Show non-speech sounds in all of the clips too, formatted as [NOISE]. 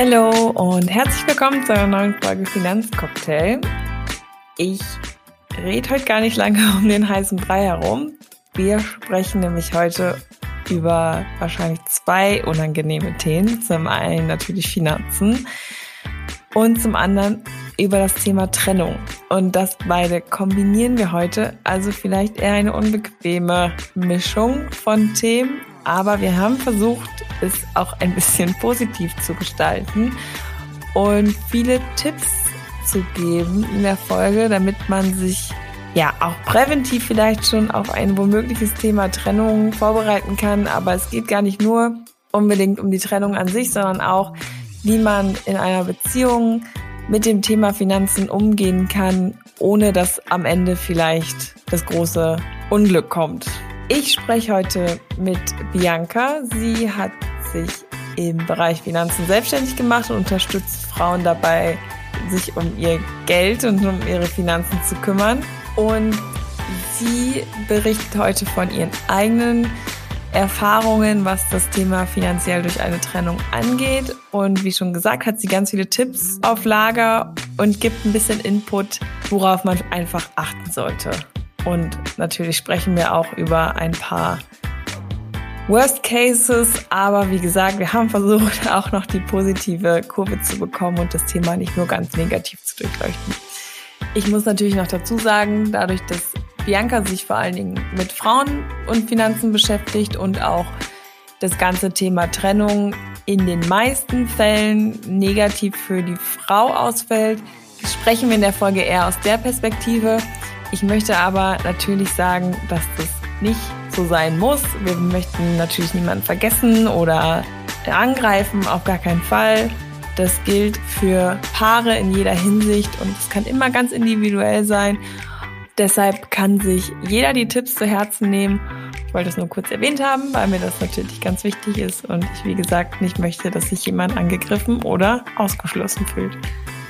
Hallo und herzlich willkommen zu einer neuen Folge Finanzcocktail. Ich rede heute gar nicht lange [LAUGHS] um den heißen Brei herum. Wir sprechen nämlich heute über wahrscheinlich zwei unangenehme Themen. Zum einen natürlich Finanzen und zum anderen über das Thema Trennung. Und das beide kombinieren wir heute. Also vielleicht eher eine unbequeme Mischung von Themen. Aber wir haben versucht, es auch ein bisschen positiv zu gestalten und viele Tipps zu geben in der Folge, damit man sich ja auch präventiv vielleicht schon auf ein womögliches Thema Trennung vorbereiten kann. Aber es geht gar nicht nur unbedingt um die Trennung an sich, sondern auch, wie man in einer Beziehung mit dem Thema Finanzen umgehen kann, ohne dass am Ende vielleicht das große Unglück kommt. Ich spreche heute mit Bianca. Sie hat sich im Bereich Finanzen selbstständig gemacht und unterstützt Frauen dabei, sich um ihr Geld und um ihre Finanzen zu kümmern. Und sie berichtet heute von ihren eigenen Erfahrungen, was das Thema finanziell durch eine Trennung angeht. Und wie schon gesagt, hat sie ganz viele Tipps auf Lager und gibt ein bisschen Input, worauf man einfach achten sollte. Und natürlich sprechen wir auch über ein paar Worst Cases, aber wie gesagt, wir haben versucht, [LAUGHS] auch noch die positive Kurve zu bekommen und das Thema nicht nur ganz negativ zu durchleuchten. Ich muss natürlich noch dazu sagen, dadurch, dass Bianca sich vor allen Dingen mit Frauen und Finanzen beschäftigt und auch das ganze Thema Trennung in den meisten Fällen negativ für die Frau ausfällt, sprechen wir in der Folge eher aus der Perspektive. Ich möchte aber natürlich sagen, dass das nicht so sein muss. Wir möchten natürlich niemanden vergessen oder angreifen, auf gar keinen Fall. Das gilt für Paare in jeder Hinsicht und es kann immer ganz individuell sein. Deshalb kann sich jeder die Tipps zu Herzen nehmen. Ich wollte es nur kurz erwähnt haben, weil mir das natürlich ganz wichtig ist und ich, wie gesagt, nicht möchte, dass sich jemand angegriffen oder ausgeschlossen fühlt.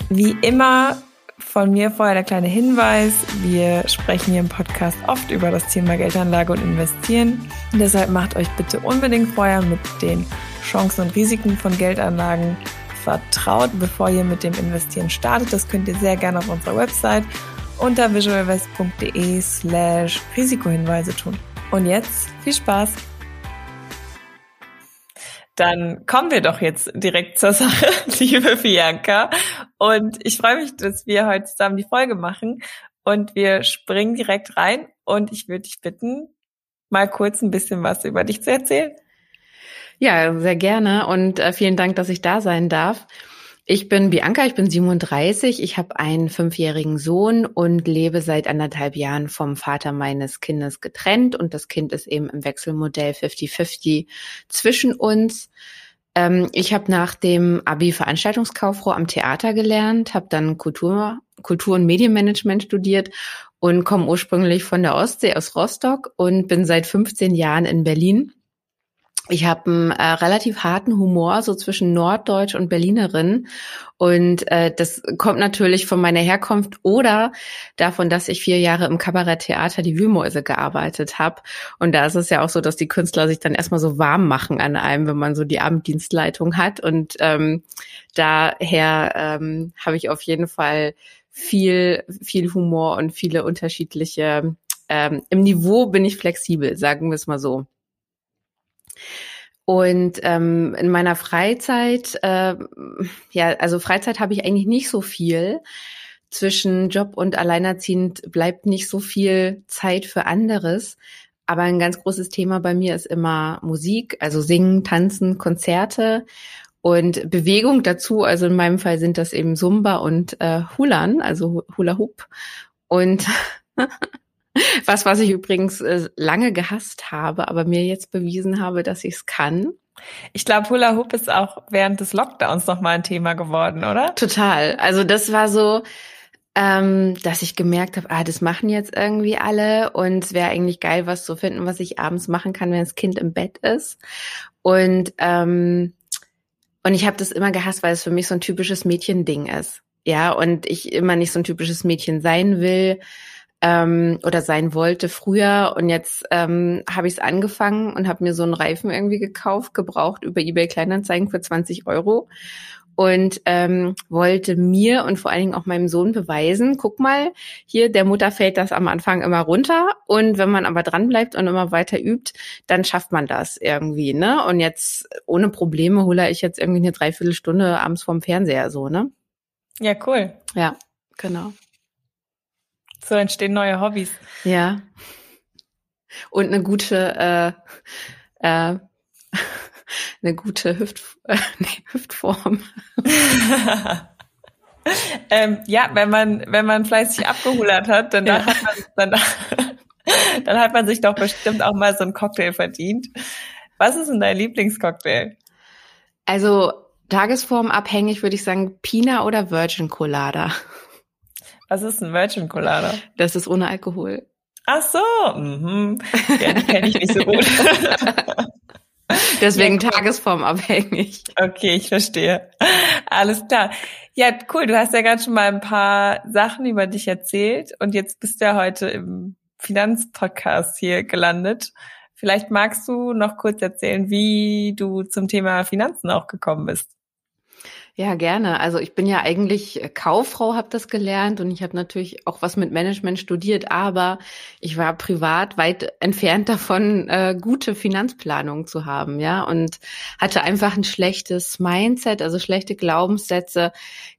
Wie immer von mir vorher der kleine Hinweis. Wir sprechen hier im Podcast oft über das Thema Geldanlage und Investieren. Deshalb macht euch bitte unbedingt vorher mit den Chancen und Risiken von Geldanlagen vertraut, bevor ihr mit dem Investieren startet. Das könnt ihr sehr gerne auf unserer Website unter visualvest.de slash Risikohinweise tun. Und jetzt viel Spaß! Dann kommen wir doch jetzt direkt zur Sache, [LAUGHS] liebe Bianca. Und ich freue mich, dass wir heute zusammen die Folge machen. Und wir springen direkt rein. Und ich würde dich bitten, mal kurz ein bisschen was über dich zu erzählen. Ja, sehr gerne. Und äh, vielen Dank, dass ich da sein darf. Ich bin Bianca, ich bin 37, ich habe einen fünfjährigen Sohn und lebe seit anderthalb Jahren vom Vater meines Kindes getrennt und das Kind ist eben im Wechselmodell 50-50 zwischen uns. Ähm, ich habe nach dem Abi Veranstaltungskauffrau am Theater gelernt, habe dann Kultur, Kultur- und Medienmanagement studiert und komme ursprünglich von der Ostsee aus Rostock und bin seit 15 Jahren in Berlin ich habe einen äh, relativ harten Humor, so zwischen Norddeutsch und Berlinerin. Und äh, das kommt natürlich von meiner Herkunft oder davon, dass ich vier Jahre im Kabaretttheater die Wühlmäuse gearbeitet habe. Und da ist es ja auch so, dass die Künstler sich dann erstmal so warm machen an einem, wenn man so die Abenddienstleitung hat. Und ähm, daher ähm, habe ich auf jeden Fall viel, viel Humor und viele unterschiedliche. Ähm, Im Niveau bin ich flexibel, sagen wir es mal so. Und ähm, in meiner Freizeit, äh, ja, also Freizeit habe ich eigentlich nicht so viel. Zwischen Job und Alleinerziehend bleibt nicht so viel Zeit für anderes. Aber ein ganz großes Thema bei mir ist immer Musik, also Singen, Tanzen, Konzerte und Bewegung dazu. Also in meinem Fall sind das eben Zumba und äh, Hulan, also Hula Hoop. Und [LAUGHS] [LAUGHS] Was, was ich übrigens äh, lange gehasst habe, aber mir jetzt bewiesen habe, dass ich es kann. Ich glaube, Hula Hoop ist auch während des Lockdowns nochmal ein Thema geworden, oder? Total. Also das war so, ähm, dass ich gemerkt habe, ah, das machen jetzt irgendwie alle und es wäre eigentlich geil, was zu finden, was ich abends machen kann, wenn das Kind im Bett ist. Und ähm, und ich habe das immer gehasst, weil es für mich so ein typisches Mädchending ist. Ja, und ich immer nicht so ein typisches Mädchen sein will ähm, oder sein wollte früher und jetzt ähm, habe ich es angefangen und habe mir so einen Reifen irgendwie gekauft, gebraucht über eBay Kleinanzeigen für 20 Euro und ähm, wollte mir und vor allen Dingen auch meinem Sohn beweisen, guck mal, hier der Mutter fällt das am Anfang immer runter und wenn man aber dran bleibt und immer weiter übt, dann schafft man das irgendwie, ne? Und jetzt ohne Probleme hole ich jetzt irgendwie eine Dreiviertelstunde abends vorm Fernseher so, ne? Ja, cool. Ja, genau. So entstehen neue Hobbys. Ja. Und eine gute, äh, äh, [LAUGHS] eine gute Hüft, äh, [LAUGHS] nee, Hüftform. [LAUGHS] ähm, ja, wenn man, wenn man fleißig abgehulert hat, dann, ja. hat man, dann, dann hat man sich doch bestimmt auch mal so einen Cocktail verdient. Was ist denn dein Lieblingscocktail? Also tagesformabhängig würde ich sagen Pina oder Virgin Colada. Was ist ein Virgin Colada? Das ist ohne Alkohol. Ach so, mhm. ja, die kenne ich nicht so gut. [LAUGHS] Deswegen ja, tagesformabhängig. Okay, ich verstehe. Alles klar. Ja, cool. Du hast ja gerade schon mal ein paar Sachen über dich erzählt und jetzt bist du ja heute im Finanzpodcast hier gelandet. Vielleicht magst du noch kurz erzählen, wie du zum Thema Finanzen auch gekommen bist. Ja, gerne. Also ich bin ja eigentlich Kauffrau, habe das gelernt und ich habe natürlich auch was mit Management studiert, aber ich war privat weit entfernt [LAUGHS] davon, äh, gute Finanzplanung zu haben, ja, und hatte einfach ein schlechtes Mindset, also schlechte Glaubenssätze,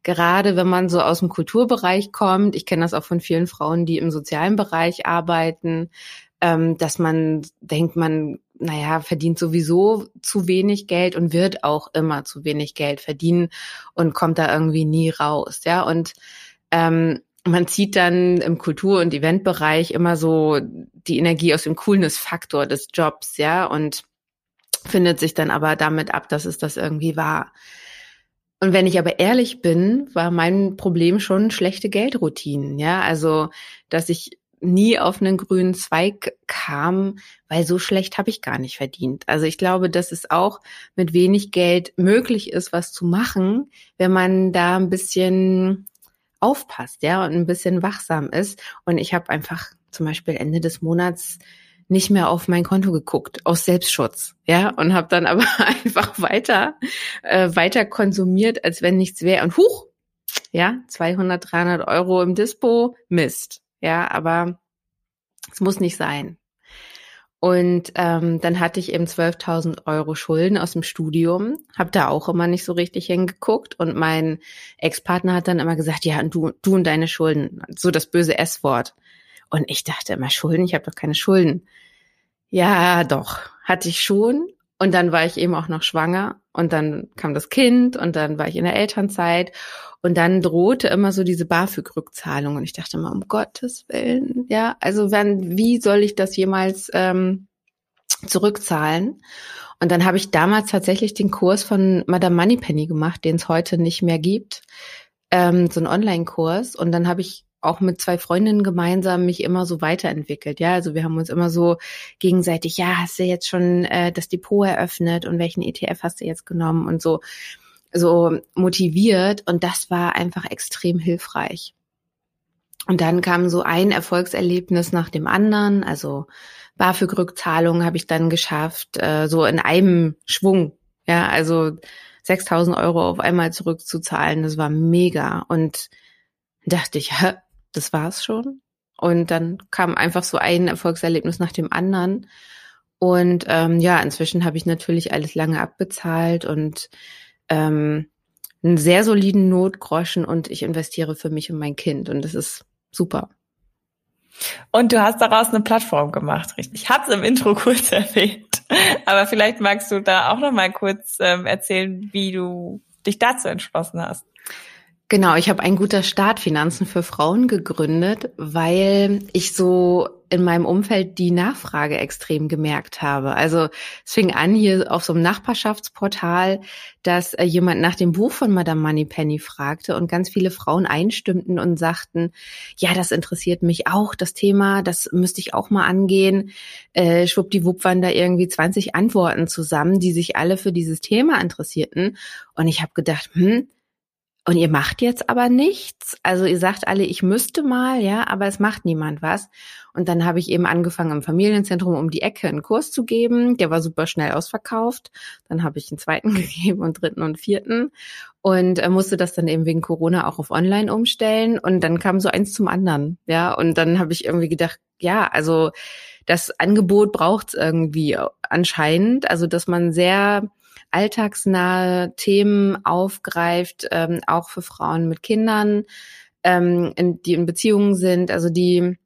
gerade wenn man so aus dem Kulturbereich kommt. Ich kenne das auch von vielen Frauen, die im sozialen Bereich arbeiten, ähm, dass man denkt, man naja, verdient sowieso zu wenig Geld und wird auch immer zu wenig Geld verdienen und kommt da irgendwie nie raus, ja. Und ähm, man zieht dann im Kultur- und Eventbereich immer so die Energie aus dem Coolness-Faktor des Jobs, ja, und findet sich dann aber damit ab, dass es das irgendwie war. Und wenn ich aber ehrlich bin, war mein Problem schon schlechte Geldroutinen, ja, also dass ich nie auf einen grünen Zweig kam, weil so schlecht habe ich gar nicht verdient. Also ich glaube, dass es auch mit wenig Geld möglich ist, was zu machen, wenn man da ein bisschen aufpasst, ja, und ein bisschen wachsam ist. Und ich habe einfach zum Beispiel Ende des Monats nicht mehr auf mein Konto geguckt aus Selbstschutz, ja, und habe dann aber [LAUGHS] einfach weiter äh, weiter konsumiert, als wenn nichts wäre. Und huch, ja, 200, 300 Euro im Dispo, Mist. Ja, aber es muss nicht sein. Und ähm, dann hatte ich eben 12.000 Euro Schulden aus dem Studium, habe da auch immer nicht so richtig hingeguckt und mein Ex-Partner hat dann immer gesagt, ja, du, du und deine Schulden, so das böse S-Wort. Und ich dachte immer, Schulden, ich habe doch keine Schulden. Ja, doch, hatte ich schon. Und dann war ich eben auch noch schwanger und dann kam das Kind und dann war ich in der Elternzeit und dann drohte immer so diese BAföG-Rückzahlung. Und ich dachte immer, um Gottes Willen, ja, also wenn, wie soll ich das jemals ähm, zurückzahlen? Und dann habe ich damals tatsächlich den Kurs von Madame Moneypenny gemacht, den es heute nicht mehr gibt. Ähm, so ein Online-Kurs. Und dann habe ich auch mit zwei Freundinnen gemeinsam mich immer so weiterentwickelt. Ja, also wir haben uns immer so gegenseitig, ja, hast du jetzt schon äh, das Depot eröffnet und welchen ETF hast du jetzt genommen und so so motiviert und das war einfach extrem hilfreich. Und dann kam so ein Erfolgserlebnis nach dem anderen, also BAföG-Rückzahlung habe ich dann geschafft, äh, so in einem Schwung. Ja, also 6000 Euro auf einmal zurückzuzahlen, das war mega. Und dachte ich, das war's schon. Und dann kam einfach so ein Erfolgserlebnis nach dem anderen. Und ähm, ja, inzwischen habe ich natürlich alles lange abbezahlt und ähm, einen sehr soliden Notgroschen und ich investiere für mich und mein Kind und das ist super. Und du hast daraus eine Plattform gemacht, richtig? Ich habe es im Intro [LAUGHS] kurz erwähnt, aber vielleicht magst du da auch noch mal kurz ähm, erzählen, wie du dich dazu entschlossen hast. Genau, ich habe ein guter Start Finanzen für Frauen gegründet, weil ich so in meinem Umfeld die Nachfrage extrem gemerkt habe. Also es fing an hier auf so einem Nachbarschaftsportal, dass äh, jemand nach dem Buch von Madame Moneypenny fragte und ganz viele Frauen einstimmten und sagten, ja, das interessiert mich auch, das Thema, das müsste ich auch mal angehen. Äh, schwuppdiwupp waren da irgendwie 20 Antworten zusammen, die sich alle für dieses Thema interessierten. Und ich habe gedacht, hm, und ihr macht jetzt aber nichts. Also ihr sagt alle, ich müsste mal, ja, aber es macht niemand was. Und dann habe ich eben angefangen, im Familienzentrum um die Ecke einen Kurs zu geben. Der war super schnell ausverkauft. Dann habe ich einen zweiten [LAUGHS] gegeben und dritten und vierten und äh, musste das dann eben wegen Corona auch auf Online umstellen. Und dann kam so eins zum anderen, ja. Und dann habe ich irgendwie gedacht, ja, also das Angebot braucht es irgendwie anscheinend. Also dass man sehr alltagsnahe Themen aufgreift, ähm, auch für Frauen mit Kindern, ähm, in, die in Beziehungen sind, also die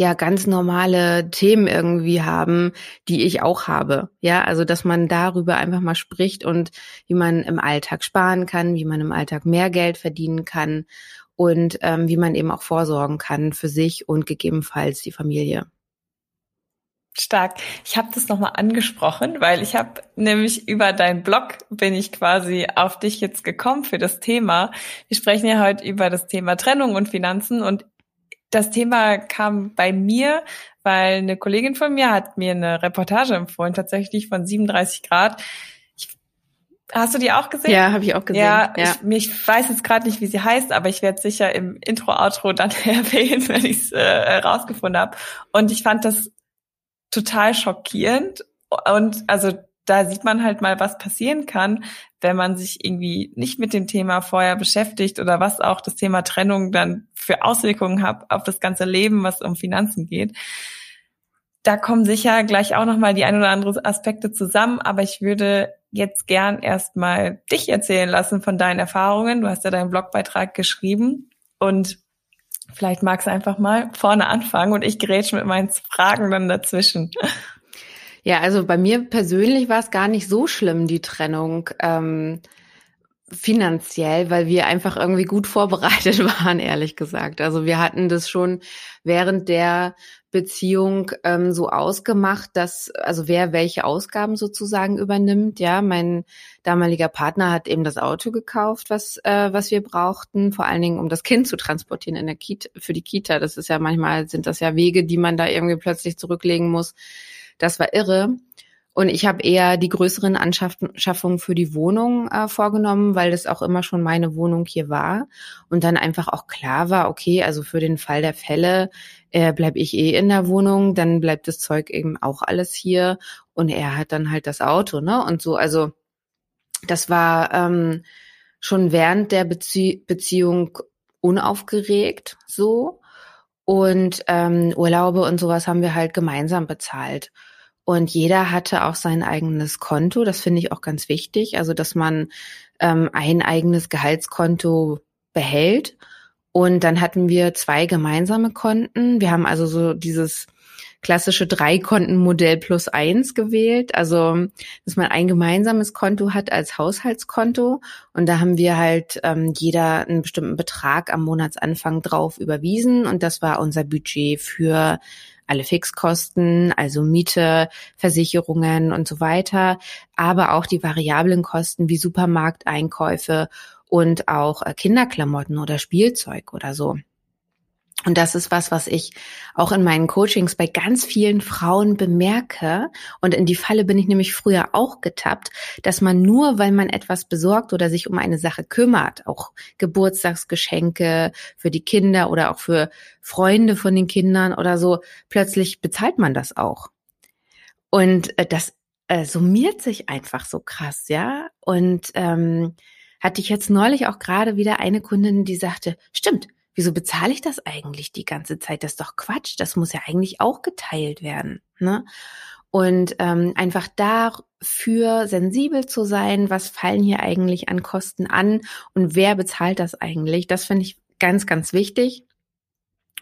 ja ganz normale Themen irgendwie haben, die ich auch habe. Ja, also dass man darüber einfach mal spricht und wie man im Alltag sparen kann, wie man im Alltag mehr Geld verdienen kann und ähm, wie man eben auch vorsorgen kann für sich und gegebenenfalls die Familie. Stark. Ich habe das nochmal angesprochen, weil ich habe nämlich über deinen Blog bin ich quasi auf dich jetzt gekommen für das Thema. Wir sprechen ja heute über das Thema Trennung und Finanzen und das Thema kam bei mir, weil eine Kollegin von mir hat mir eine Reportage empfohlen, tatsächlich von 37 Grad. Ich, hast du die auch gesehen? Ja, habe ich auch gesehen. Ja, ja. Ich, ich weiß jetzt gerade nicht, wie sie heißt, aber ich werde sicher im Intro-Outro dann [LAUGHS] erwähnen, wenn ich es äh, rausgefunden habe. Und ich fand das total schockierend. Und also da sieht man halt mal, was passieren kann, wenn man sich irgendwie nicht mit dem Thema vorher beschäftigt oder was auch das Thema Trennung dann für Auswirkungen hat auf das ganze Leben, was um Finanzen geht. Da kommen sicher gleich auch nochmal die ein oder andere Aspekte zusammen, aber ich würde jetzt gern erstmal dich erzählen lassen von deinen Erfahrungen. Du hast ja deinen Blogbeitrag geschrieben und Vielleicht magst du einfach mal vorne anfangen und ich grätsche mit meinen Fragen dann dazwischen. Ja, also bei mir persönlich war es gar nicht so schlimm, die Trennung. Ähm, finanziell, weil wir einfach irgendwie gut vorbereitet [LAUGHS] waren, ehrlich gesagt. Also wir hatten das schon während der Beziehung ähm, so ausgemacht, dass also wer welche Ausgaben sozusagen übernimmt. Ja, mein damaliger Partner hat eben das Auto gekauft, was äh, was wir brauchten, vor allen Dingen um das Kind zu transportieren in der Kita für die Kita. Das ist ja manchmal sind das ja Wege, die man da irgendwie plötzlich zurücklegen muss. Das war irre. Und ich habe eher die größeren Anschaffungen für die Wohnung äh, vorgenommen, weil das auch immer schon meine Wohnung hier war. Und dann einfach auch klar war, okay, also für den Fall der Fälle äh, bleibe ich eh in der Wohnung, dann bleibt das Zeug eben auch alles hier. Und er hat dann halt das Auto, ne? Und so, also das war ähm, schon während der Bezie Beziehung unaufgeregt so. Und ähm, Urlaube und sowas haben wir halt gemeinsam bezahlt. Und jeder hatte auch sein eigenes Konto. Das finde ich auch ganz wichtig. Also, dass man ähm, ein eigenes Gehaltskonto behält. Und dann hatten wir zwei gemeinsame Konten. Wir haben also so dieses klassische Drei-Konten-Modell plus eins gewählt. Also, dass man ein gemeinsames Konto hat als Haushaltskonto. Und da haben wir halt ähm, jeder einen bestimmten Betrag am Monatsanfang drauf überwiesen. Und das war unser Budget für alle Fixkosten, also Miete, Versicherungen und so weiter, aber auch die variablen Kosten wie Supermarkteinkäufe und auch äh, Kinderklamotten oder Spielzeug oder so. Und das ist was, was ich auch in meinen Coachings bei ganz vielen Frauen bemerke. Und in die Falle bin ich nämlich früher auch getappt, dass man nur, weil man etwas besorgt oder sich um eine Sache kümmert, auch Geburtstagsgeschenke für die Kinder oder auch für Freunde von den Kindern oder so, plötzlich bezahlt man das auch. Und äh, das äh, summiert sich einfach so krass, ja. Und ähm, hatte ich jetzt neulich auch gerade wieder eine Kundin, die sagte, stimmt, wieso bezahle ich das eigentlich die ganze Zeit? Das ist doch Quatsch. Das muss ja eigentlich auch geteilt werden. Ne? Und ähm, einfach dafür sensibel zu sein, was fallen hier eigentlich an Kosten an und wer bezahlt das eigentlich, das finde ich ganz, ganz wichtig.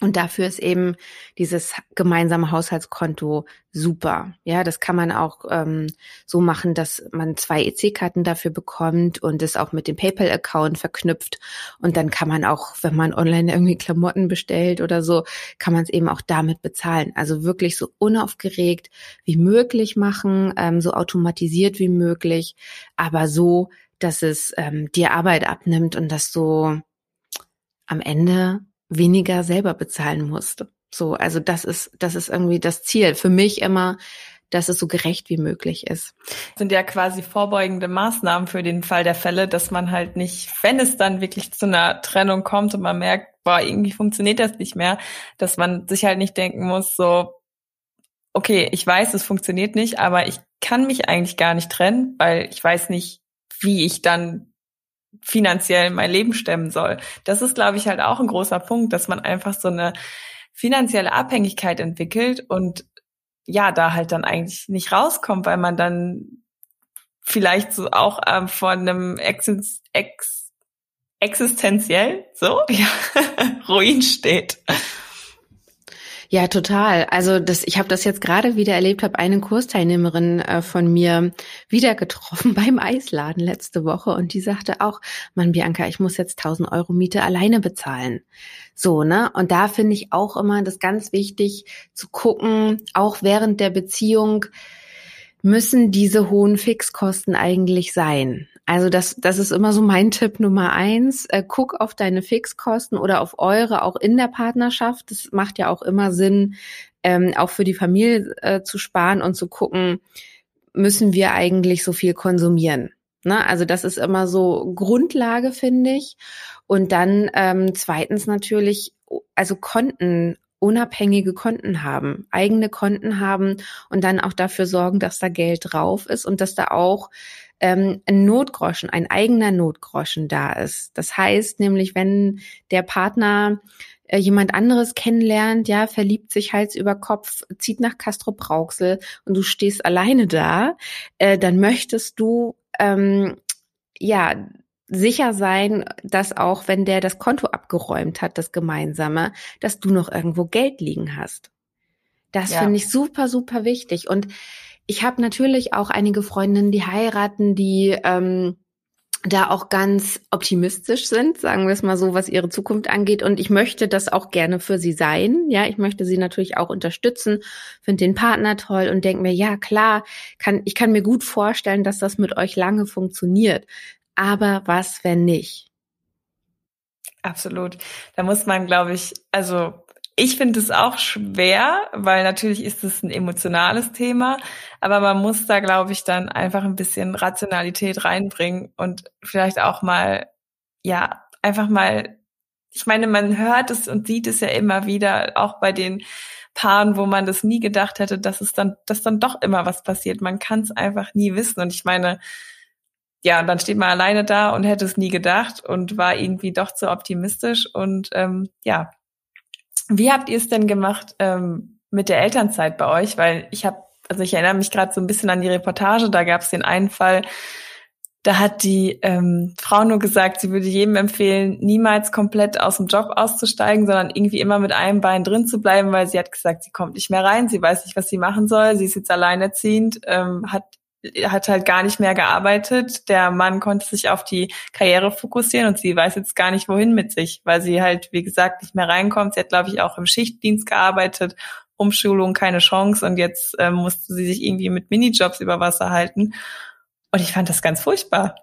Und dafür ist eben dieses gemeinsame Haushaltskonto super. Ja, das kann man auch ähm, so machen, dass man zwei EC-Karten dafür bekommt und es auch mit dem PayPal-Account verknüpft. Und dann kann man auch, wenn man online irgendwie Klamotten bestellt oder so, kann man es eben auch damit bezahlen. Also wirklich so unaufgeregt wie möglich machen, ähm, so automatisiert wie möglich, aber so, dass es ähm, dir Arbeit abnimmt und dass du am Ende weniger selber bezahlen musste. So, also das ist, das ist irgendwie das Ziel. Für mich immer, dass es so gerecht wie möglich ist. Das sind ja quasi vorbeugende Maßnahmen für den Fall der Fälle, dass man halt nicht, wenn es dann wirklich zu einer Trennung kommt und man merkt, boah, irgendwie funktioniert das nicht mehr, dass man sich halt nicht denken muss, so, okay, ich weiß, es funktioniert nicht, aber ich kann mich eigentlich gar nicht trennen, weil ich weiß nicht, wie ich dann finanziell mein Leben stemmen soll. Das ist, glaube ich, halt auch ein großer Punkt, dass man einfach so eine finanzielle Abhängigkeit entwickelt und ja, da halt dann eigentlich nicht rauskommt, weil man dann vielleicht so auch ähm, von einem Ex Ex existenziell so [LAUGHS] ja, Ruin steht. Ja, total. Also das, ich habe das jetzt gerade wieder erlebt, habe eine Kursteilnehmerin äh, von mir wieder getroffen [LAUGHS] beim Eisladen letzte Woche und die sagte auch, Mann, Bianca, ich muss jetzt 1000 Euro Miete alleine bezahlen. So, ne? Und da finde ich auch immer das ganz wichtig zu gucken, auch während der Beziehung, müssen diese hohen Fixkosten eigentlich sein? Also das, das ist immer so mein Tipp Nummer eins. Äh, guck auf deine Fixkosten oder auf eure, auch in der Partnerschaft. Das macht ja auch immer Sinn, ähm, auch für die Familie äh, zu sparen und zu gucken, müssen wir eigentlich so viel konsumieren? Ne? Also das ist immer so Grundlage, finde ich. Und dann ähm, zweitens natürlich, also Konten unabhängige Konten haben, eigene Konten haben und dann auch dafür sorgen, dass da Geld drauf ist und dass da auch ähm, ein Notgroschen, ein eigener Notgroschen da ist. Das heißt nämlich, wenn der Partner äh, jemand anderes kennenlernt, ja, verliebt sich Hals über Kopf, zieht nach Castro Brauxel und du stehst alleine da, äh, dann möchtest du ähm, ja sicher sein, dass auch wenn der das Konto abgeräumt hat, das gemeinsame, dass du noch irgendwo Geld liegen hast. Das ja. finde ich super, super wichtig. Und ich habe natürlich auch einige Freundinnen, die heiraten, die ähm, da auch ganz optimistisch sind, sagen wir es mal so, was ihre Zukunft angeht. Und ich möchte das auch gerne für sie sein. Ja, ich möchte sie natürlich auch unterstützen, finde den Partner toll und denke mir, ja klar, kann, ich kann mir gut vorstellen, dass das mit euch lange funktioniert. Aber was, wenn nicht? Absolut. Da muss man, glaube ich, also ich finde es auch schwer, weil natürlich ist es ein emotionales Thema, aber man muss da, glaube ich, dann einfach ein bisschen Rationalität reinbringen und vielleicht auch mal, ja, einfach mal, ich meine, man hört es und sieht es ja immer wieder, auch bei den Paaren, wo man das nie gedacht hätte, dass es dann, dass dann doch immer was passiert. Man kann es einfach nie wissen. Und ich meine, ja, dann steht man alleine da und hätte es nie gedacht und war irgendwie doch zu optimistisch. Und ähm, ja, wie habt ihr es denn gemacht ähm, mit der Elternzeit bei euch? Weil ich habe, also ich erinnere mich gerade so ein bisschen an die Reportage, da gab es den einen Fall, da hat die ähm, Frau nur gesagt, sie würde jedem empfehlen, niemals komplett aus dem Job auszusteigen, sondern irgendwie immer mit einem Bein drin zu bleiben, weil sie hat gesagt, sie kommt nicht mehr rein, sie weiß nicht, was sie machen soll, sie ist jetzt alleinerziehend, ähm, hat hat halt gar nicht mehr gearbeitet. Der Mann konnte sich auf die Karriere fokussieren und sie weiß jetzt gar nicht, wohin mit sich, weil sie halt, wie gesagt, nicht mehr reinkommt. Sie hat, glaube ich, auch im Schichtdienst gearbeitet, Umschulung keine Chance und jetzt ähm, musste sie sich irgendwie mit Minijobs über Wasser halten. Und ich fand das ganz furchtbar.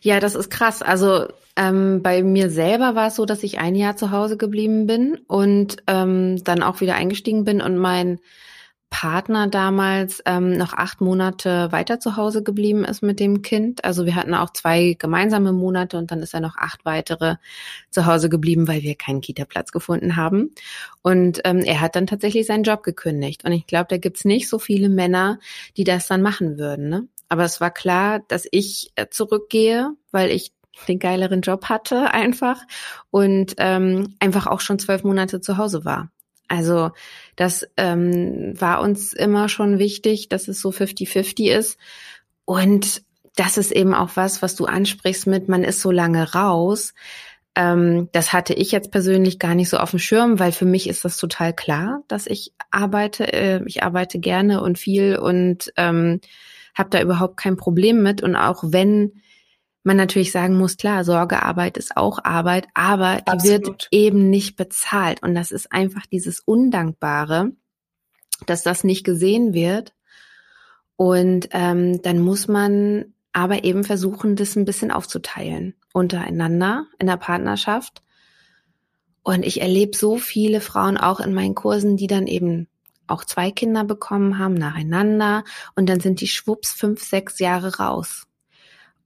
Ja, das ist krass. Also ähm, bei mir selber war es so, dass ich ein Jahr zu Hause geblieben bin und ähm, dann auch wieder eingestiegen bin und mein Partner damals ähm, noch acht Monate weiter zu Hause geblieben ist mit dem Kind. Also wir hatten auch zwei gemeinsame Monate und dann ist er noch acht weitere zu Hause geblieben, weil wir keinen Kita-Platz gefunden haben. Und ähm, er hat dann tatsächlich seinen Job gekündigt. Und ich glaube, da gibt's nicht so viele Männer, die das dann machen würden. Ne? Aber es war klar, dass ich äh, zurückgehe, weil ich den geileren Job hatte einfach und ähm, einfach auch schon zwölf Monate zu Hause war. Also das ähm, war uns immer schon wichtig, dass es so 50-50 ist. Und das ist eben auch was, was du ansprichst mit, man ist so lange raus. Ähm, das hatte ich jetzt persönlich gar nicht so auf dem Schirm, weil für mich ist das total klar, dass ich arbeite. Äh, ich arbeite gerne und viel und ähm, habe da überhaupt kein Problem mit. Und auch wenn man natürlich sagen muss, klar, Sorgearbeit ist auch Arbeit, aber Absolut. die wird eben nicht bezahlt. Und das ist einfach dieses Undankbare, dass das nicht gesehen wird. Und ähm, dann muss man aber eben versuchen, das ein bisschen aufzuteilen untereinander in der Partnerschaft. Und ich erlebe so viele Frauen auch in meinen Kursen, die dann eben auch zwei Kinder bekommen haben nacheinander und dann sind die schwupps fünf, sechs Jahre raus.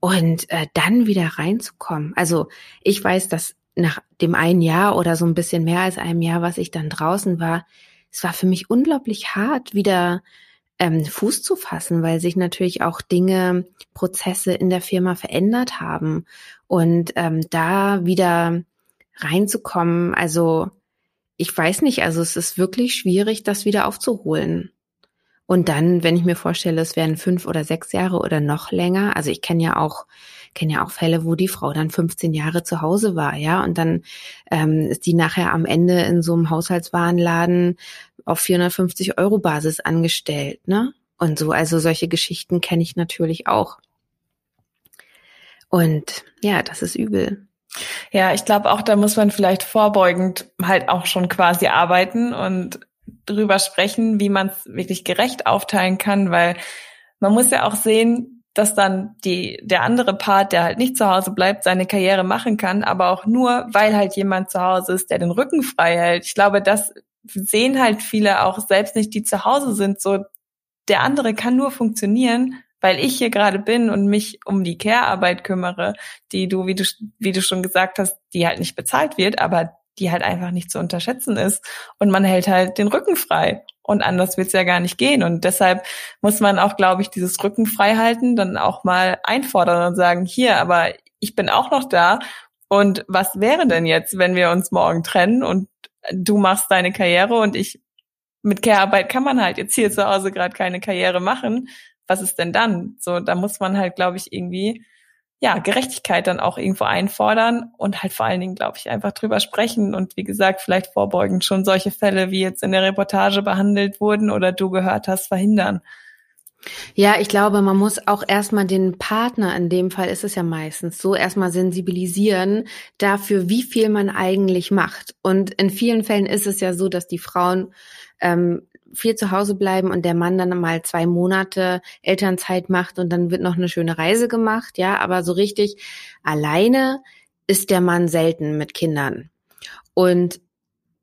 Und äh, dann wieder reinzukommen. Also ich weiß, dass nach dem einen Jahr oder so ein bisschen mehr als einem Jahr, was ich dann draußen war, es war für mich unglaublich hart, wieder ähm, Fuß zu fassen, weil sich natürlich auch Dinge, Prozesse in der Firma verändert haben und ähm, da wieder reinzukommen. Also ich weiß nicht, also es ist wirklich schwierig, das wieder aufzuholen. Und dann, wenn ich mir vorstelle, es wären fünf oder sechs Jahre oder noch länger, also ich kenne ja auch kenne ja auch Fälle, wo die Frau dann 15 Jahre zu Hause war, ja, und dann ähm, ist die nachher am Ende in so einem Haushaltswarenladen auf 450 Euro Basis angestellt, ne? Und so, also solche Geschichten kenne ich natürlich auch. Und ja, das ist übel. Ja, ich glaube auch, da muss man vielleicht vorbeugend halt auch schon quasi arbeiten und drüber sprechen, wie man es wirklich gerecht aufteilen kann, weil man muss ja auch sehen, dass dann die, der andere Part, der halt nicht zu Hause bleibt, seine Karriere machen kann, aber auch nur, weil halt jemand zu Hause ist, der den Rücken frei hält. Ich glaube, das sehen halt viele auch selbst nicht, die zu Hause sind, so, der andere kann nur funktionieren, weil ich hier gerade bin und mich um die Care-Arbeit kümmere, die du, wie du, wie du schon gesagt hast, die halt nicht bezahlt wird, aber die halt einfach nicht zu unterschätzen ist. Und man hält halt den Rücken frei. Und anders wird's ja gar nicht gehen. Und deshalb muss man auch, glaube ich, dieses Rücken frei halten, dann auch mal einfordern und sagen, hier, aber ich bin auch noch da. Und was wäre denn jetzt, wenn wir uns morgen trennen und du machst deine Karriere und ich mit Care-Arbeit kann man halt jetzt hier zu Hause gerade keine Karriere machen. Was ist denn dann? So, da muss man halt, glaube ich, irgendwie ja, Gerechtigkeit dann auch irgendwo einfordern und halt vor allen Dingen, glaube ich, einfach drüber sprechen und wie gesagt, vielleicht vorbeugend schon solche Fälle, wie jetzt in der Reportage behandelt wurden oder du gehört hast, verhindern. Ja, ich glaube, man muss auch erstmal den Partner, in dem Fall ist es ja meistens so, erstmal sensibilisieren dafür, wie viel man eigentlich macht. Und in vielen Fällen ist es ja so, dass die Frauen ähm, viel zu Hause bleiben und der Mann dann mal zwei Monate Elternzeit macht und dann wird noch eine schöne Reise gemacht, ja, aber so richtig alleine ist der Mann selten mit Kindern. Und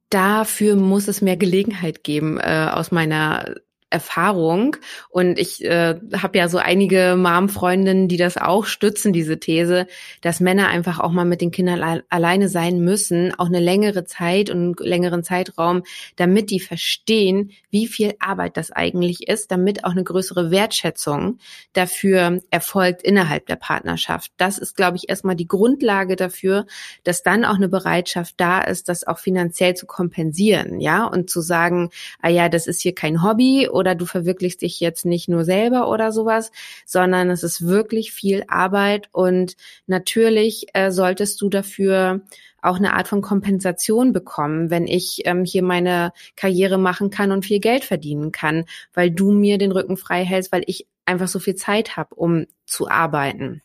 dafür muss es mehr Gelegenheit geben äh, aus meiner Erfahrung und ich äh, habe ja so einige Mom-Freundinnen, die das auch stützen, diese These, dass Männer einfach auch mal mit den Kindern alle alleine sein müssen, auch eine längere Zeit und längeren Zeitraum, damit die verstehen, wie viel Arbeit das eigentlich ist, damit auch eine größere Wertschätzung dafür erfolgt innerhalb der Partnerschaft. Das ist, glaube ich, erstmal die Grundlage dafür, dass dann auch eine Bereitschaft da ist, das auch finanziell zu kompensieren, ja, und zu sagen, ah ja, das ist hier kein Hobby oder du verwirklichst dich jetzt nicht nur selber oder sowas, sondern es ist wirklich viel Arbeit und natürlich äh, solltest du dafür auch eine Art von Kompensation bekommen, wenn ich ähm, hier meine Karriere machen kann und viel Geld verdienen kann, weil du mir den Rücken frei hältst, weil ich einfach so viel Zeit habe, um zu arbeiten.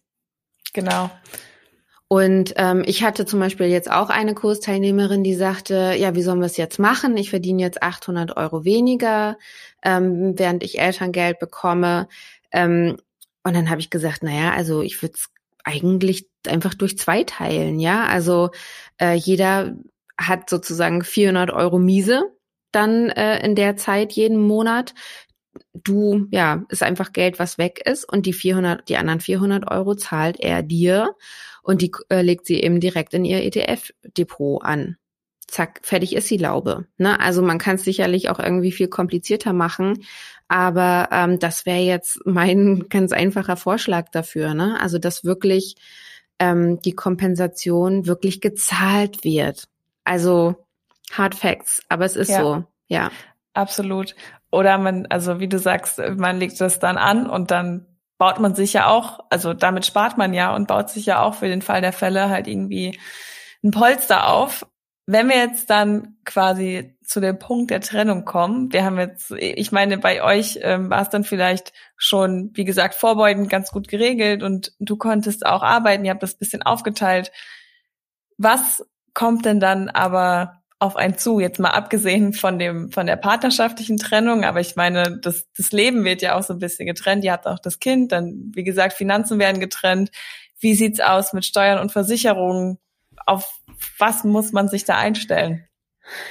Genau. Und ähm, ich hatte zum Beispiel jetzt auch eine Kursteilnehmerin, die sagte, ja, wie sollen wir es jetzt machen? Ich verdiene jetzt 800 Euro weniger, ähm, während ich Elterngeld bekomme. Ähm, und dann habe ich gesagt, naja, also ich würde es eigentlich einfach durch zwei teilen, ja. Also äh, jeder hat sozusagen 400 Euro Miese dann äh, in der Zeit jeden Monat. Du, ja, ist einfach Geld, was weg ist und die 400, die anderen 400 Euro zahlt er dir und die äh, legt sie eben direkt in ihr ETF-Depot an. Zack, fertig ist die Laube. Ne? Also man kann es sicherlich auch irgendwie viel komplizierter machen, aber ähm, das wäre jetzt mein [LAUGHS] ganz einfacher Vorschlag dafür. Ne? Also dass wirklich ähm, die Kompensation wirklich gezahlt wird. Also Hard Facts, aber es ist ja. so, ja. Absolut. Oder man, also wie du sagst, man legt das dann an und dann baut man sich ja auch, also damit spart man ja und baut sich ja auch für den Fall der Fälle halt irgendwie ein Polster auf. Wenn wir jetzt dann quasi zu dem Punkt der Trennung kommen, wir haben jetzt, ich meine, bei euch ähm, war es dann vielleicht schon, wie gesagt, vorbeugend ganz gut geregelt und du konntest auch arbeiten, ihr habt das bisschen aufgeteilt. Was kommt denn dann aber auf einen zu, jetzt mal abgesehen von dem, von der partnerschaftlichen Trennung, aber ich meine, das, das Leben wird ja auch so ein bisschen getrennt. Ihr habt auch das Kind, dann, wie gesagt, Finanzen werden getrennt. Wie sieht's aus mit Steuern und Versicherungen? Auf was muss man sich da einstellen?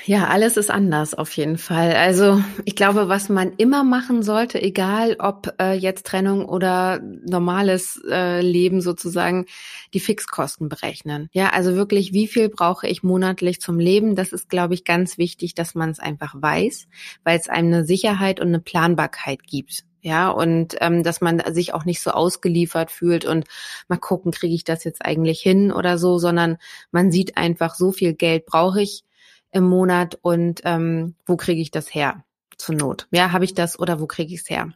Ja, alles ist anders auf jeden Fall. Also ich glaube, was man immer machen sollte, egal ob äh, jetzt Trennung oder normales äh, Leben sozusagen, die Fixkosten berechnen. Ja, also wirklich, wie viel brauche ich monatlich zum Leben? Das ist, glaube ich, ganz wichtig, dass man es einfach weiß, weil es einem eine Sicherheit und eine Planbarkeit gibt. Ja, und ähm, dass man sich auch nicht so ausgeliefert fühlt und mal gucken, kriege ich das jetzt eigentlich hin oder so, sondern man sieht einfach, so viel Geld brauche ich im Monat und ähm, wo kriege ich das her zur Not? Ja, habe ich das oder wo kriege ich es her?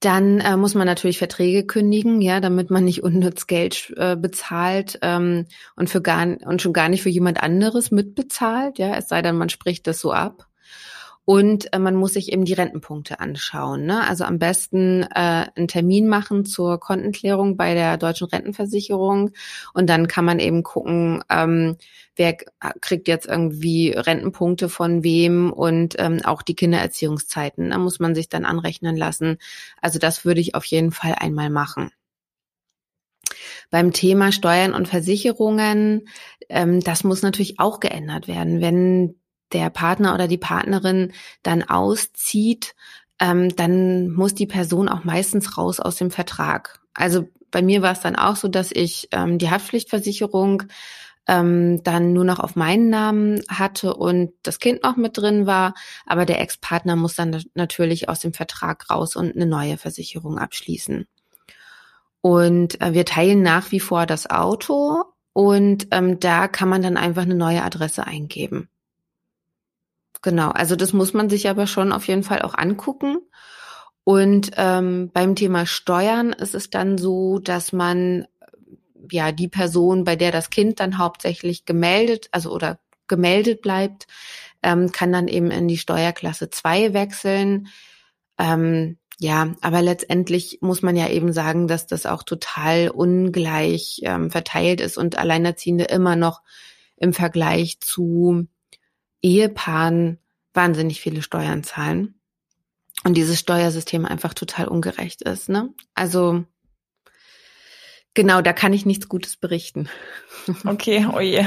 Dann äh, muss man natürlich Verträge kündigen, ja, damit man nicht unnütz Geld äh, bezahlt ähm, und für gar und schon gar nicht für jemand anderes mitbezahlt, ja, es sei denn, man spricht das so ab. Und äh, man muss sich eben die Rentenpunkte anschauen. Ne? Also am besten äh, einen Termin machen zur Kontenklärung bei der deutschen Rentenversicherung. Und dann kann man eben gucken, ähm, wer kriegt jetzt irgendwie Rentenpunkte von wem und ähm, auch die Kindererziehungszeiten. Da muss man sich dann anrechnen lassen. Also das würde ich auf jeden Fall einmal machen. Beim Thema Steuern und Versicherungen, ähm, das muss natürlich auch geändert werden. Wenn der Partner oder die Partnerin dann auszieht, ähm, dann muss die Person auch meistens raus aus dem Vertrag. Also bei mir war es dann auch so, dass ich ähm, die Haftpflichtversicherung ähm, dann nur noch auf meinen Namen hatte und das Kind noch mit drin war, aber der Ex-Partner muss dann natürlich aus dem Vertrag raus und eine neue Versicherung abschließen. Und äh, wir teilen nach wie vor das Auto und ähm, da kann man dann einfach eine neue Adresse eingeben. Genau, also das muss man sich aber schon auf jeden Fall auch angucken. Und ähm, beim Thema Steuern ist es dann so, dass man ja die Person, bei der das Kind dann hauptsächlich gemeldet, also oder gemeldet bleibt, ähm, kann dann eben in die Steuerklasse 2 wechseln. Ähm, ja, aber letztendlich muss man ja eben sagen, dass das auch total ungleich ähm, verteilt ist und Alleinerziehende immer noch im Vergleich zu Ehepaaren wahnsinnig viele Steuern zahlen und dieses Steuersystem einfach total ungerecht ist. Ne? Also genau, da kann ich nichts Gutes berichten. [LAUGHS] Okay, oh je.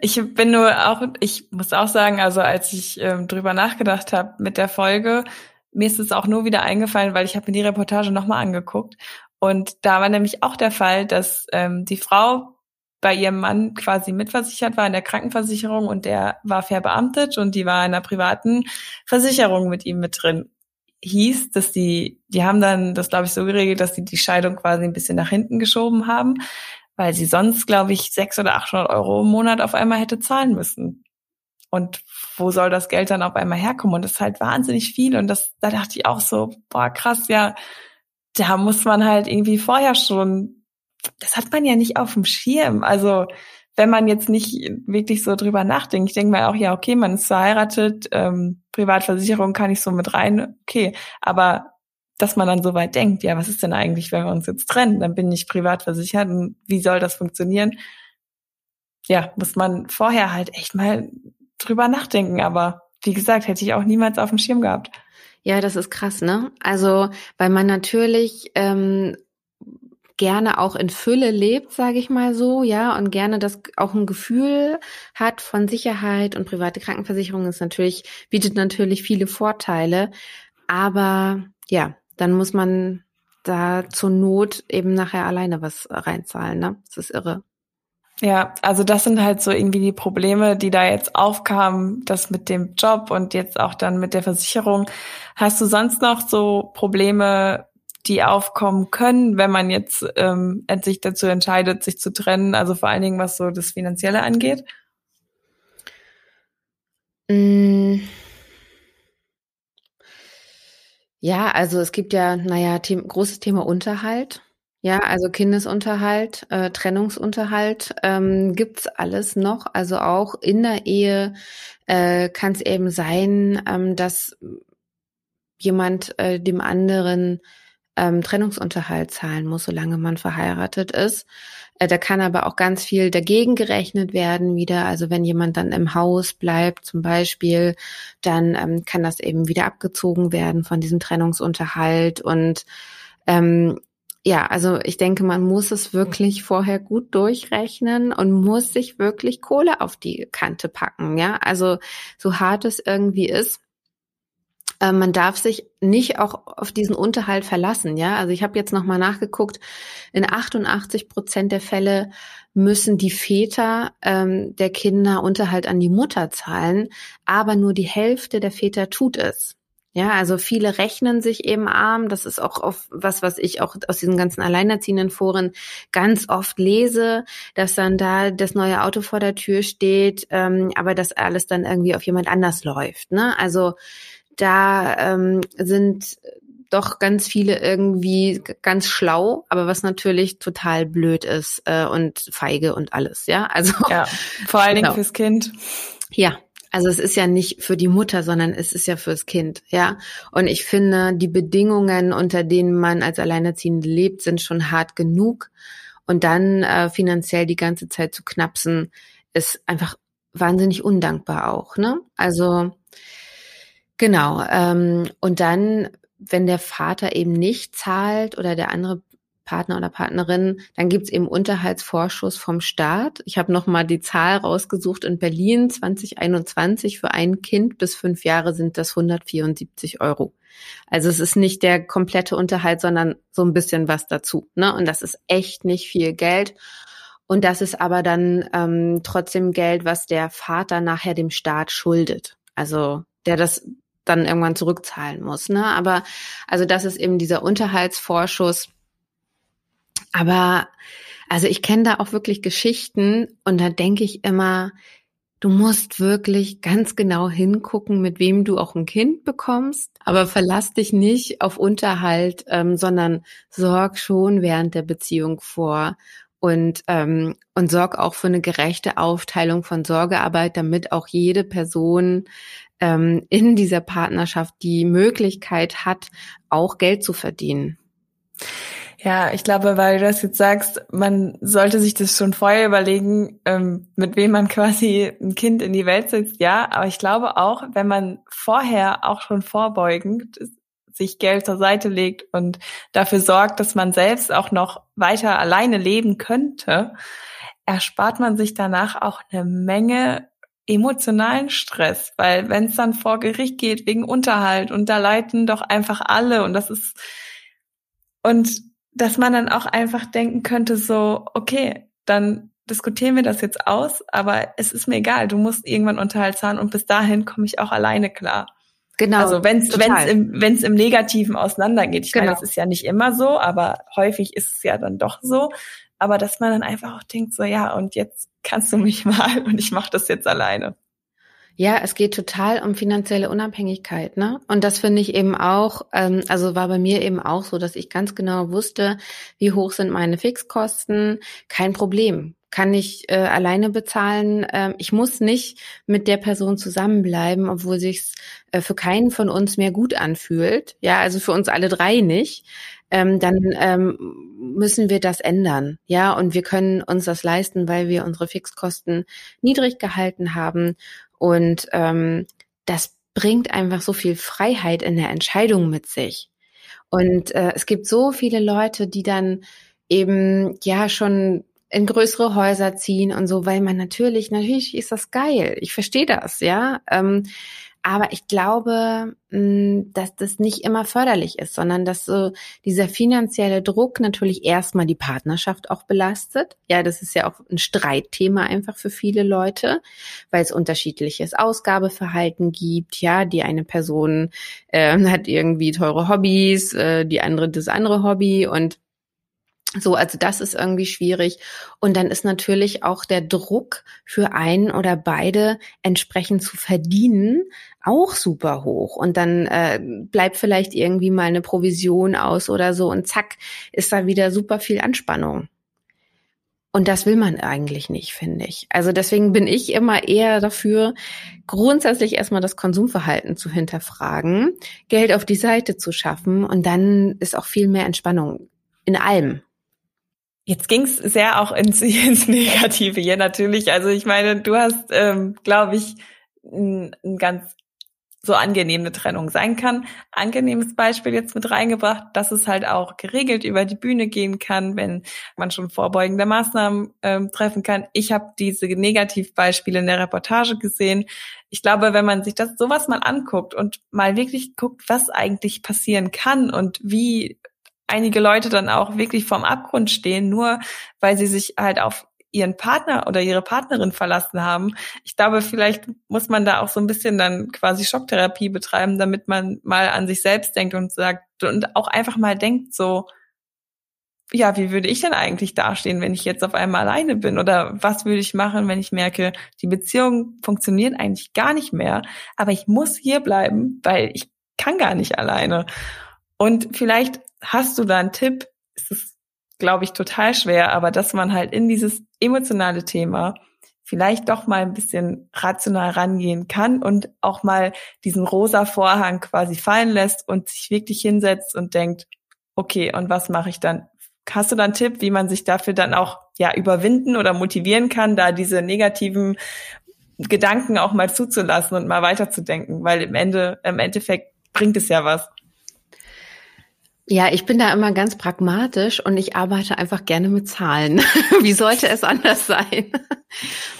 Ich bin nur auch, ich muss auch sagen, also als ich ähm, drüber nachgedacht habe mit der Folge, mir ist es auch nur wieder eingefallen, weil ich habe mir die Reportage nochmal angeguckt. Und da war nämlich auch der Fall, dass ähm, die Frau bei ihrem Mann quasi mitversichert war in der Krankenversicherung und der war verbeamtet und die war in einer privaten Versicherung mit ihm mit drin. Hieß, dass die, die haben dann das, glaube ich, so geregelt, dass die die Scheidung quasi ein bisschen nach hinten geschoben haben, weil sie sonst, glaube ich, 600 oder 800 Euro im Monat auf einmal hätte zahlen müssen. Und wo soll das Geld dann auf einmal herkommen? Und das ist halt wahnsinnig viel. Und das, da dachte ich auch so, boah, krass, ja, da muss man halt irgendwie vorher schon das hat man ja nicht auf dem Schirm. Also wenn man jetzt nicht wirklich so drüber nachdenkt, ich denke mal auch, ja, okay, man ist verheiratet, ähm, Privatversicherung kann ich so mit rein, okay, aber dass man dann so weit denkt, ja, was ist denn eigentlich, wenn wir uns jetzt trennen, dann bin ich privat versichert und wie soll das funktionieren? Ja, muss man vorher halt echt mal drüber nachdenken, aber wie gesagt, hätte ich auch niemals auf dem Schirm gehabt. Ja, das ist krass, ne? Also, weil man natürlich ähm, gerne auch in Fülle lebt, sage ich mal so, ja, und gerne das auch ein Gefühl hat von Sicherheit und private Krankenversicherung ist natürlich bietet natürlich viele Vorteile, aber ja, dann muss man da zur Not eben nachher alleine was reinzahlen, ne? Das ist irre. Ja, also das sind halt so irgendwie die Probleme, die da jetzt aufkamen, das mit dem Job und jetzt auch dann mit der Versicherung. Hast du sonst noch so Probleme die aufkommen können, wenn man jetzt ähm, sich dazu entscheidet, sich zu trennen, also vor allen Dingen, was so das Finanzielle angeht? Mm. Ja, also es gibt ja, naja, The großes Thema Unterhalt. Ja, also Kindesunterhalt, äh, Trennungsunterhalt ähm, gibt's alles noch. Also auch in der Ehe äh, kann es eben sein, ähm, dass jemand äh, dem anderen ähm, Trennungsunterhalt zahlen muss, solange man verheiratet ist. Äh, da kann aber auch ganz viel dagegen gerechnet werden wieder. Also wenn jemand dann im Haus bleibt zum Beispiel, dann ähm, kann das eben wieder abgezogen werden von diesem Trennungsunterhalt. Und ähm, ja, also ich denke, man muss es wirklich vorher gut durchrechnen und muss sich wirklich Kohle auf die Kante packen, ja. Also so hart es irgendwie ist, äh, man darf sich nicht auch auf diesen Unterhalt verlassen, ja. Also ich habe jetzt nochmal nachgeguckt, in 88 Prozent der Fälle müssen die Väter ähm, der Kinder Unterhalt an die Mutter zahlen, aber nur die Hälfte der Väter tut es. Ja, also viele rechnen sich eben arm. Das ist auch oft was, was ich auch aus diesen ganzen alleinerziehenden Foren ganz oft lese, dass dann da das neue Auto vor der Tür steht, ähm, aber das alles dann irgendwie auf jemand anders läuft. Ne? Also da ähm, sind doch ganz viele irgendwie ganz schlau, aber was natürlich total blöd ist äh, und feige und alles, ja. Also ja, vor allen Dingen genau. fürs Kind. Ja, also es ist ja nicht für die Mutter, sondern es ist ja fürs Kind, ja. Und ich finde, die Bedingungen, unter denen man als Alleinerziehende lebt, sind schon hart genug. Und dann äh, finanziell die ganze Zeit zu knapsen, ist einfach wahnsinnig undankbar auch, ne? Also genau. Ähm, und dann, wenn der Vater eben nicht zahlt oder der andere Partner oder Partnerin, dann gibt's eben Unterhaltsvorschuss vom Staat. Ich habe nochmal die Zahl rausgesucht. In Berlin 2021 für ein Kind bis fünf Jahre sind das 174 Euro. Also es ist nicht der komplette Unterhalt, sondern so ein bisschen was dazu. Ne? Und das ist echt nicht viel Geld. Und das ist aber dann ähm, trotzdem Geld, was der Vater nachher dem Staat schuldet. Also der das dann irgendwann zurückzahlen muss. Ne? Aber also das ist eben dieser Unterhaltsvorschuss aber also ich kenne da auch wirklich Geschichten und da denke ich immer, du musst wirklich ganz genau hingucken, mit wem du auch ein Kind bekommst, aber verlass dich nicht auf Unterhalt, ähm, sondern sorg schon während der Beziehung vor und, ähm, und sorg auch für eine gerechte Aufteilung von Sorgearbeit, damit auch jede Person ähm, in dieser Partnerschaft die Möglichkeit hat, auch Geld zu verdienen. Ja, ich glaube, weil du das jetzt sagst, man sollte sich das schon vorher überlegen, ähm, mit wem man quasi ein Kind in die Welt setzt. Ja, aber ich glaube auch, wenn man vorher auch schon vorbeugend sich Geld zur Seite legt und dafür sorgt, dass man selbst auch noch weiter alleine leben könnte, erspart man sich danach auch eine Menge emotionalen Stress, weil wenn es dann vor Gericht geht wegen Unterhalt und da leiten doch einfach alle und das ist und dass man dann auch einfach denken könnte, so, okay, dann diskutieren wir das jetzt aus, aber es ist mir egal, du musst irgendwann Unterhalt zahlen und bis dahin komme ich auch alleine klar. Genau. Also wenn es wenn's im, wenn's im Negativen auseinandergeht. Ich genau. meine, das ist ja nicht immer so, aber häufig ist es ja dann doch so. Aber dass man dann einfach auch denkt, so ja, und jetzt kannst du mich [LAUGHS] mal und ich mache das jetzt alleine. Ja, es geht total um finanzielle Unabhängigkeit, ne? Und das finde ich eben auch, ähm, also war bei mir eben auch so, dass ich ganz genau wusste, wie hoch sind meine Fixkosten. Kein Problem, kann ich äh, alleine bezahlen. Ähm, ich muss nicht mit der Person zusammenbleiben, obwohl sich's äh, für keinen von uns mehr gut anfühlt. Ja, also für uns alle drei nicht. Ähm, dann ähm, müssen wir das ändern. Ja, und wir können uns das leisten, weil wir unsere Fixkosten niedrig gehalten haben und ähm, das bringt einfach so viel Freiheit in der Entscheidung mit sich. Und äh, es gibt so viele Leute, die dann eben ja schon in größere Häuser ziehen und so, weil man natürlich, natürlich ist das geil. Ich verstehe das, ja. Ähm, aber ich glaube, mm, dass das nicht immer förderlich ist, sondern dass so dieser finanzielle Druck natürlich erstmal die Partnerschaft auch belastet. Ja, das ist ja auch ein Streitthema einfach für viele Leute, weil es unterschiedliches Ausgabeverhalten gibt. Ja, die eine Person äh, hat irgendwie teure Hobbys, äh, die andere das andere Hobby und so, also das ist irgendwie schwierig. Und dann ist natürlich auch der Druck für einen oder beide entsprechend zu verdienen auch super hoch. Und dann äh, bleibt vielleicht irgendwie mal eine Provision aus oder so und zack, ist da wieder super viel Anspannung. Und das will man eigentlich nicht, finde ich. Also deswegen bin ich immer eher dafür, grundsätzlich erstmal das Konsumverhalten zu hinterfragen, Geld auf die Seite zu schaffen und dann ist auch viel mehr Entspannung in allem. Jetzt ging's sehr auch ins, [LAUGHS] ins Negative hier natürlich. Also ich meine, du hast, ähm, glaube ich, ein, ein ganz so angenehm eine Trennung sein kann. Angenehmes Beispiel jetzt mit reingebracht, dass es halt auch geregelt über die Bühne gehen kann, wenn man schon vorbeugende Maßnahmen ähm, treffen kann. Ich habe diese Negativbeispiele in der Reportage gesehen. Ich glaube, wenn man sich das sowas mal anguckt und mal wirklich guckt, was eigentlich passieren kann und wie einige Leute dann auch wirklich vorm Abgrund stehen, nur weil sie sich halt auf ihren Partner oder ihre Partnerin verlassen haben. Ich glaube, vielleicht muss man da auch so ein bisschen dann quasi Schocktherapie betreiben, damit man mal an sich selbst denkt und sagt und auch einfach mal denkt so, ja, wie würde ich denn eigentlich dastehen, wenn ich jetzt auf einmal alleine bin? Oder was würde ich machen, wenn ich merke, die Beziehung funktioniert eigentlich gar nicht mehr, aber ich muss hier bleiben, weil ich kann gar nicht alleine. Und vielleicht hast du da einen Tipp, es ist glaube ich, total schwer, aber dass man halt in dieses emotionale Thema vielleicht doch mal ein bisschen rational rangehen kann und auch mal diesen rosa Vorhang quasi fallen lässt und sich wirklich hinsetzt und denkt, okay, und was mache ich dann? Hast du dann einen Tipp, wie man sich dafür dann auch ja überwinden oder motivieren kann, da diese negativen Gedanken auch mal zuzulassen und mal weiterzudenken, weil im Ende im Endeffekt bringt es ja was. Ja, ich bin da immer ganz pragmatisch und ich arbeite einfach gerne mit Zahlen. [LAUGHS] Wie sollte es anders sein?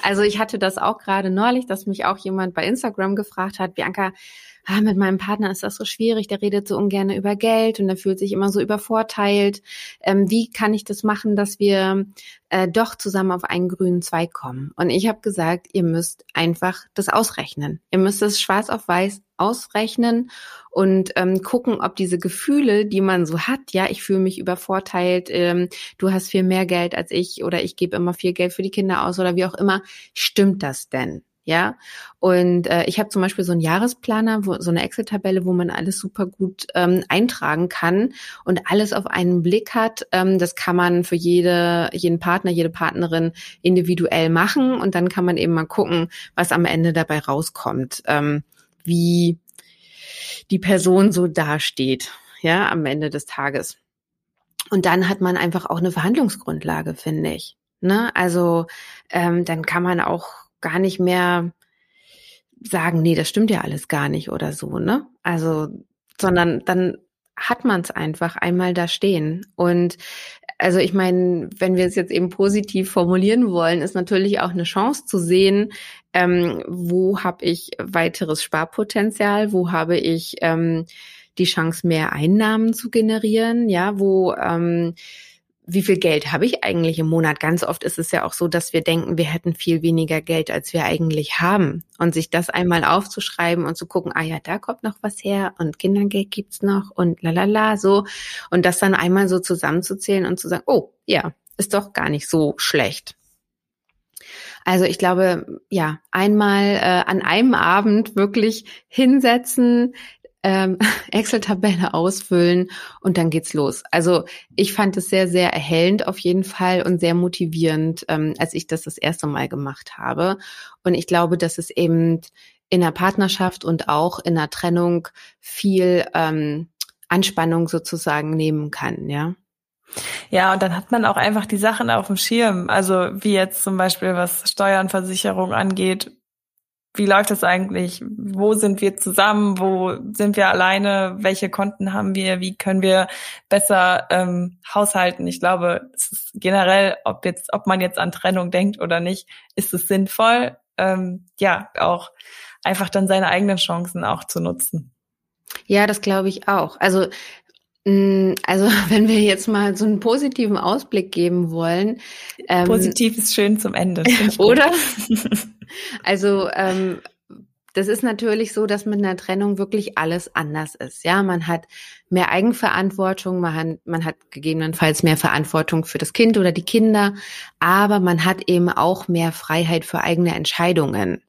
Also ich hatte das auch gerade neulich, dass mich auch jemand bei Instagram gefragt hat, Bianca, ah, mit meinem Partner ist das so schwierig, der redet so ungern über Geld und der fühlt sich immer so übervorteilt. Ähm, wie kann ich das machen, dass wir äh, doch zusammen auf einen grünen Zweig kommen? Und ich habe gesagt, ihr müsst einfach das ausrechnen. Ihr müsst es schwarz auf weiß ausrechnen und ähm, gucken, ob diese Gefühle, die man so hat, ja, ich fühle mich übervorteilt, ähm, du hast viel mehr Geld als ich oder ich gebe immer viel Geld für die Kinder aus oder wie auch immer, stimmt das denn? Ja, und äh, ich habe zum Beispiel so einen Jahresplaner, wo, so eine Excel-Tabelle, wo man alles super gut ähm, eintragen kann und alles auf einen Blick hat. Ähm, das kann man für jede, jeden Partner, jede Partnerin individuell machen und dann kann man eben mal gucken, was am Ende dabei rauskommt, ähm, wie die Person so dasteht, ja, am Ende des Tages. Und dann hat man einfach auch eine Verhandlungsgrundlage, finde ich. Ne? Also ähm, dann kann man auch gar nicht mehr sagen, nee, das stimmt ja alles gar nicht oder so, ne? Also, sondern dann hat man es einfach einmal da stehen. Und also ich meine, wenn wir es jetzt eben positiv formulieren wollen, ist natürlich auch eine Chance zu sehen, ähm, wo habe ich weiteres Sparpotenzial, wo habe ich ähm, die Chance, mehr Einnahmen zu generieren, ja, wo ähm, wie viel Geld habe ich eigentlich im Monat? Ganz oft ist es ja auch so, dass wir denken, wir hätten viel weniger Geld, als wir eigentlich haben. Und sich das einmal aufzuschreiben und zu gucken, ah ja, da kommt noch was her und Kindergeld gibt's noch und lalala, so. Und das dann einmal so zusammenzuzählen und zu sagen, oh, ja, ist doch gar nicht so schlecht. Also ich glaube, ja, einmal äh, an einem Abend wirklich hinsetzen, ähm, [LAUGHS] Excel-Tabelle ausfüllen und dann geht's los. Also ich fand es sehr, sehr erhellend auf jeden Fall und sehr motivierend, ähm, als ich das das erste Mal gemacht habe. Und ich glaube, dass es eben in der Partnerschaft und auch in der Trennung viel ähm, Anspannung sozusagen nehmen kann, ja. Ja, und dann hat man auch einfach die Sachen auf dem Schirm. Also wie jetzt zum Beispiel was Steuern, Versicherung angeht, wie läuft das eigentlich? Wo sind wir zusammen? Wo sind wir alleine? Welche Konten haben wir? Wie können wir besser ähm, haushalten? Ich glaube, es ist generell, ob jetzt, ob man jetzt an Trennung denkt oder nicht, ist es sinnvoll, ähm, ja, auch einfach dann seine eigenen Chancen auch zu nutzen. Ja, das glaube ich auch. Also also [LAUGHS] wenn wir jetzt mal so einen positiven Ausblick geben wollen. Ähm, Positiv ist schön zum Ende. Oder? [LAUGHS] Also ähm, das ist natürlich so, dass mit einer Trennung wirklich alles anders ist. Ja, man hat mehr Eigenverantwortung, man hat, man hat gegebenenfalls mehr Verantwortung für das Kind oder die Kinder, aber man hat eben auch mehr Freiheit für eigene Entscheidungen.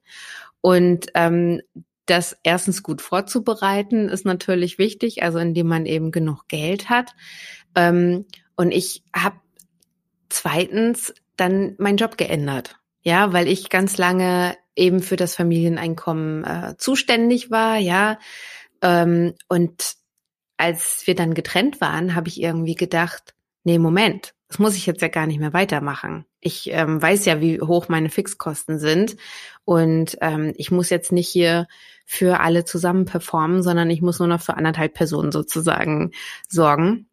Und ähm, das erstens gut vorzubereiten ist natürlich wichtig, also indem man eben genug Geld hat. Ähm, und ich habe zweitens dann meinen Job geändert. Ja, weil ich ganz lange eben für das Familieneinkommen äh, zuständig war, ja. Ähm, und als wir dann getrennt waren, habe ich irgendwie gedacht, nee, Moment, das muss ich jetzt ja gar nicht mehr weitermachen. Ich ähm, weiß ja, wie hoch meine Fixkosten sind und ähm, ich muss jetzt nicht hier für alle zusammen performen, sondern ich muss nur noch für anderthalb Personen sozusagen sorgen.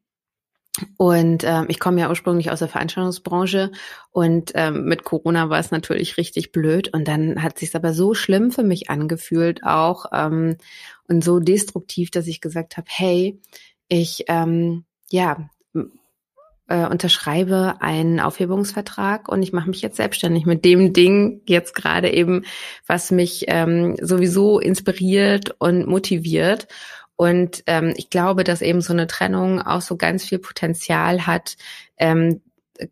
Und ähm, ich komme ja ursprünglich aus der Veranstaltungsbranche und ähm, mit Corona war es natürlich richtig blöd und dann hat sich aber so schlimm für mich angefühlt auch ähm, und so destruktiv, dass ich gesagt habe, hey, ich ähm, ja äh, unterschreibe einen Aufhebungsvertrag und ich mache mich jetzt selbstständig mit dem Ding jetzt gerade eben, was mich ähm, sowieso inspiriert und motiviert. Und ähm, ich glaube, dass eben so eine Trennung auch so ganz viel Potenzial hat, ähm,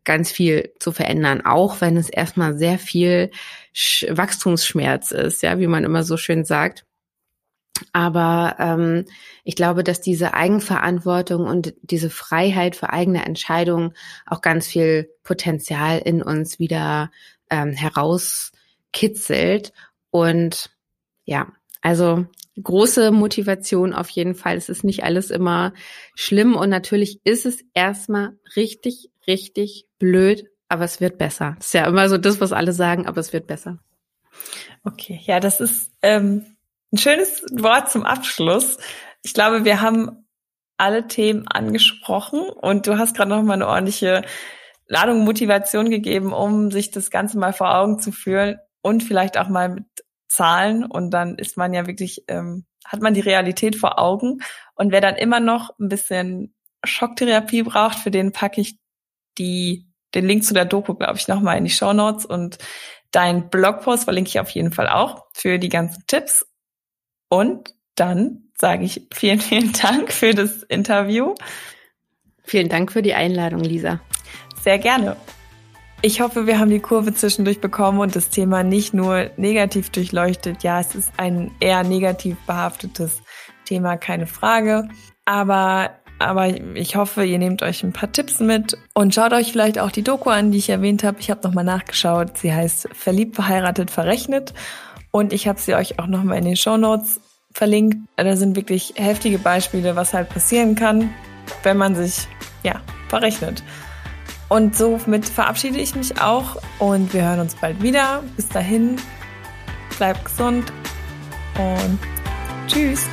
ganz viel zu verändern, auch wenn es erstmal sehr viel Sch Wachstumsschmerz ist, ja, wie man immer so schön sagt. Aber ähm, ich glaube, dass diese Eigenverantwortung und diese Freiheit für eigene Entscheidungen auch ganz viel Potenzial in uns wieder ähm, herauskitzelt. Und ja, also große Motivation auf jeden Fall. Es ist nicht alles immer schlimm und natürlich ist es erstmal richtig, richtig blöd, aber es wird besser. Das ist ja immer so das, was alle sagen, aber es wird besser. Okay, ja, das ist ähm, ein schönes Wort zum Abschluss. Ich glaube, wir haben alle Themen angesprochen und du hast gerade noch mal eine ordentliche Ladung Motivation gegeben, um sich das Ganze mal vor Augen zu führen und vielleicht auch mal mit Zahlen und dann ist man ja wirklich, ähm, hat man die Realität vor Augen. Und wer dann immer noch ein bisschen Schocktherapie braucht, für den packe ich die, den Link zu der Doku, glaube ich, nochmal in die Show Notes und dein Blogpost verlinke ich auf jeden Fall auch für die ganzen Tipps. Und dann sage ich vielen, vielen Dank für das Interview. Vielen Dank für die Einladung, Lisa. Sehr gerne. Ich hoffe, wir haben die Kurve zwischendurch bekommen und das Thema nicht nur negativ durchleuchtet. Ja, es ist ein eher negativ behaftetes Thema, keine Frage. Aber, aber ich hoffe, ihr nehmt euch ein paar Tipps mit und schaut euch vielleicht auch die Doku an, die ich erwähnt habe. Ich habe nochmal nachgeschaut. Sie heißt Verliebt, verheiratet, verrechnet. Und ich habe sie euch auch nochmal in den Show Notes verlinkt. Da sind wirklich heftige Beispiele, was halt passieren kann, wenn man sich, ja, verrechnet. Und somit verabschiede ich mich auch und wir hören uns bald wieder. Bis dahin, bleibt gesund und tschüss.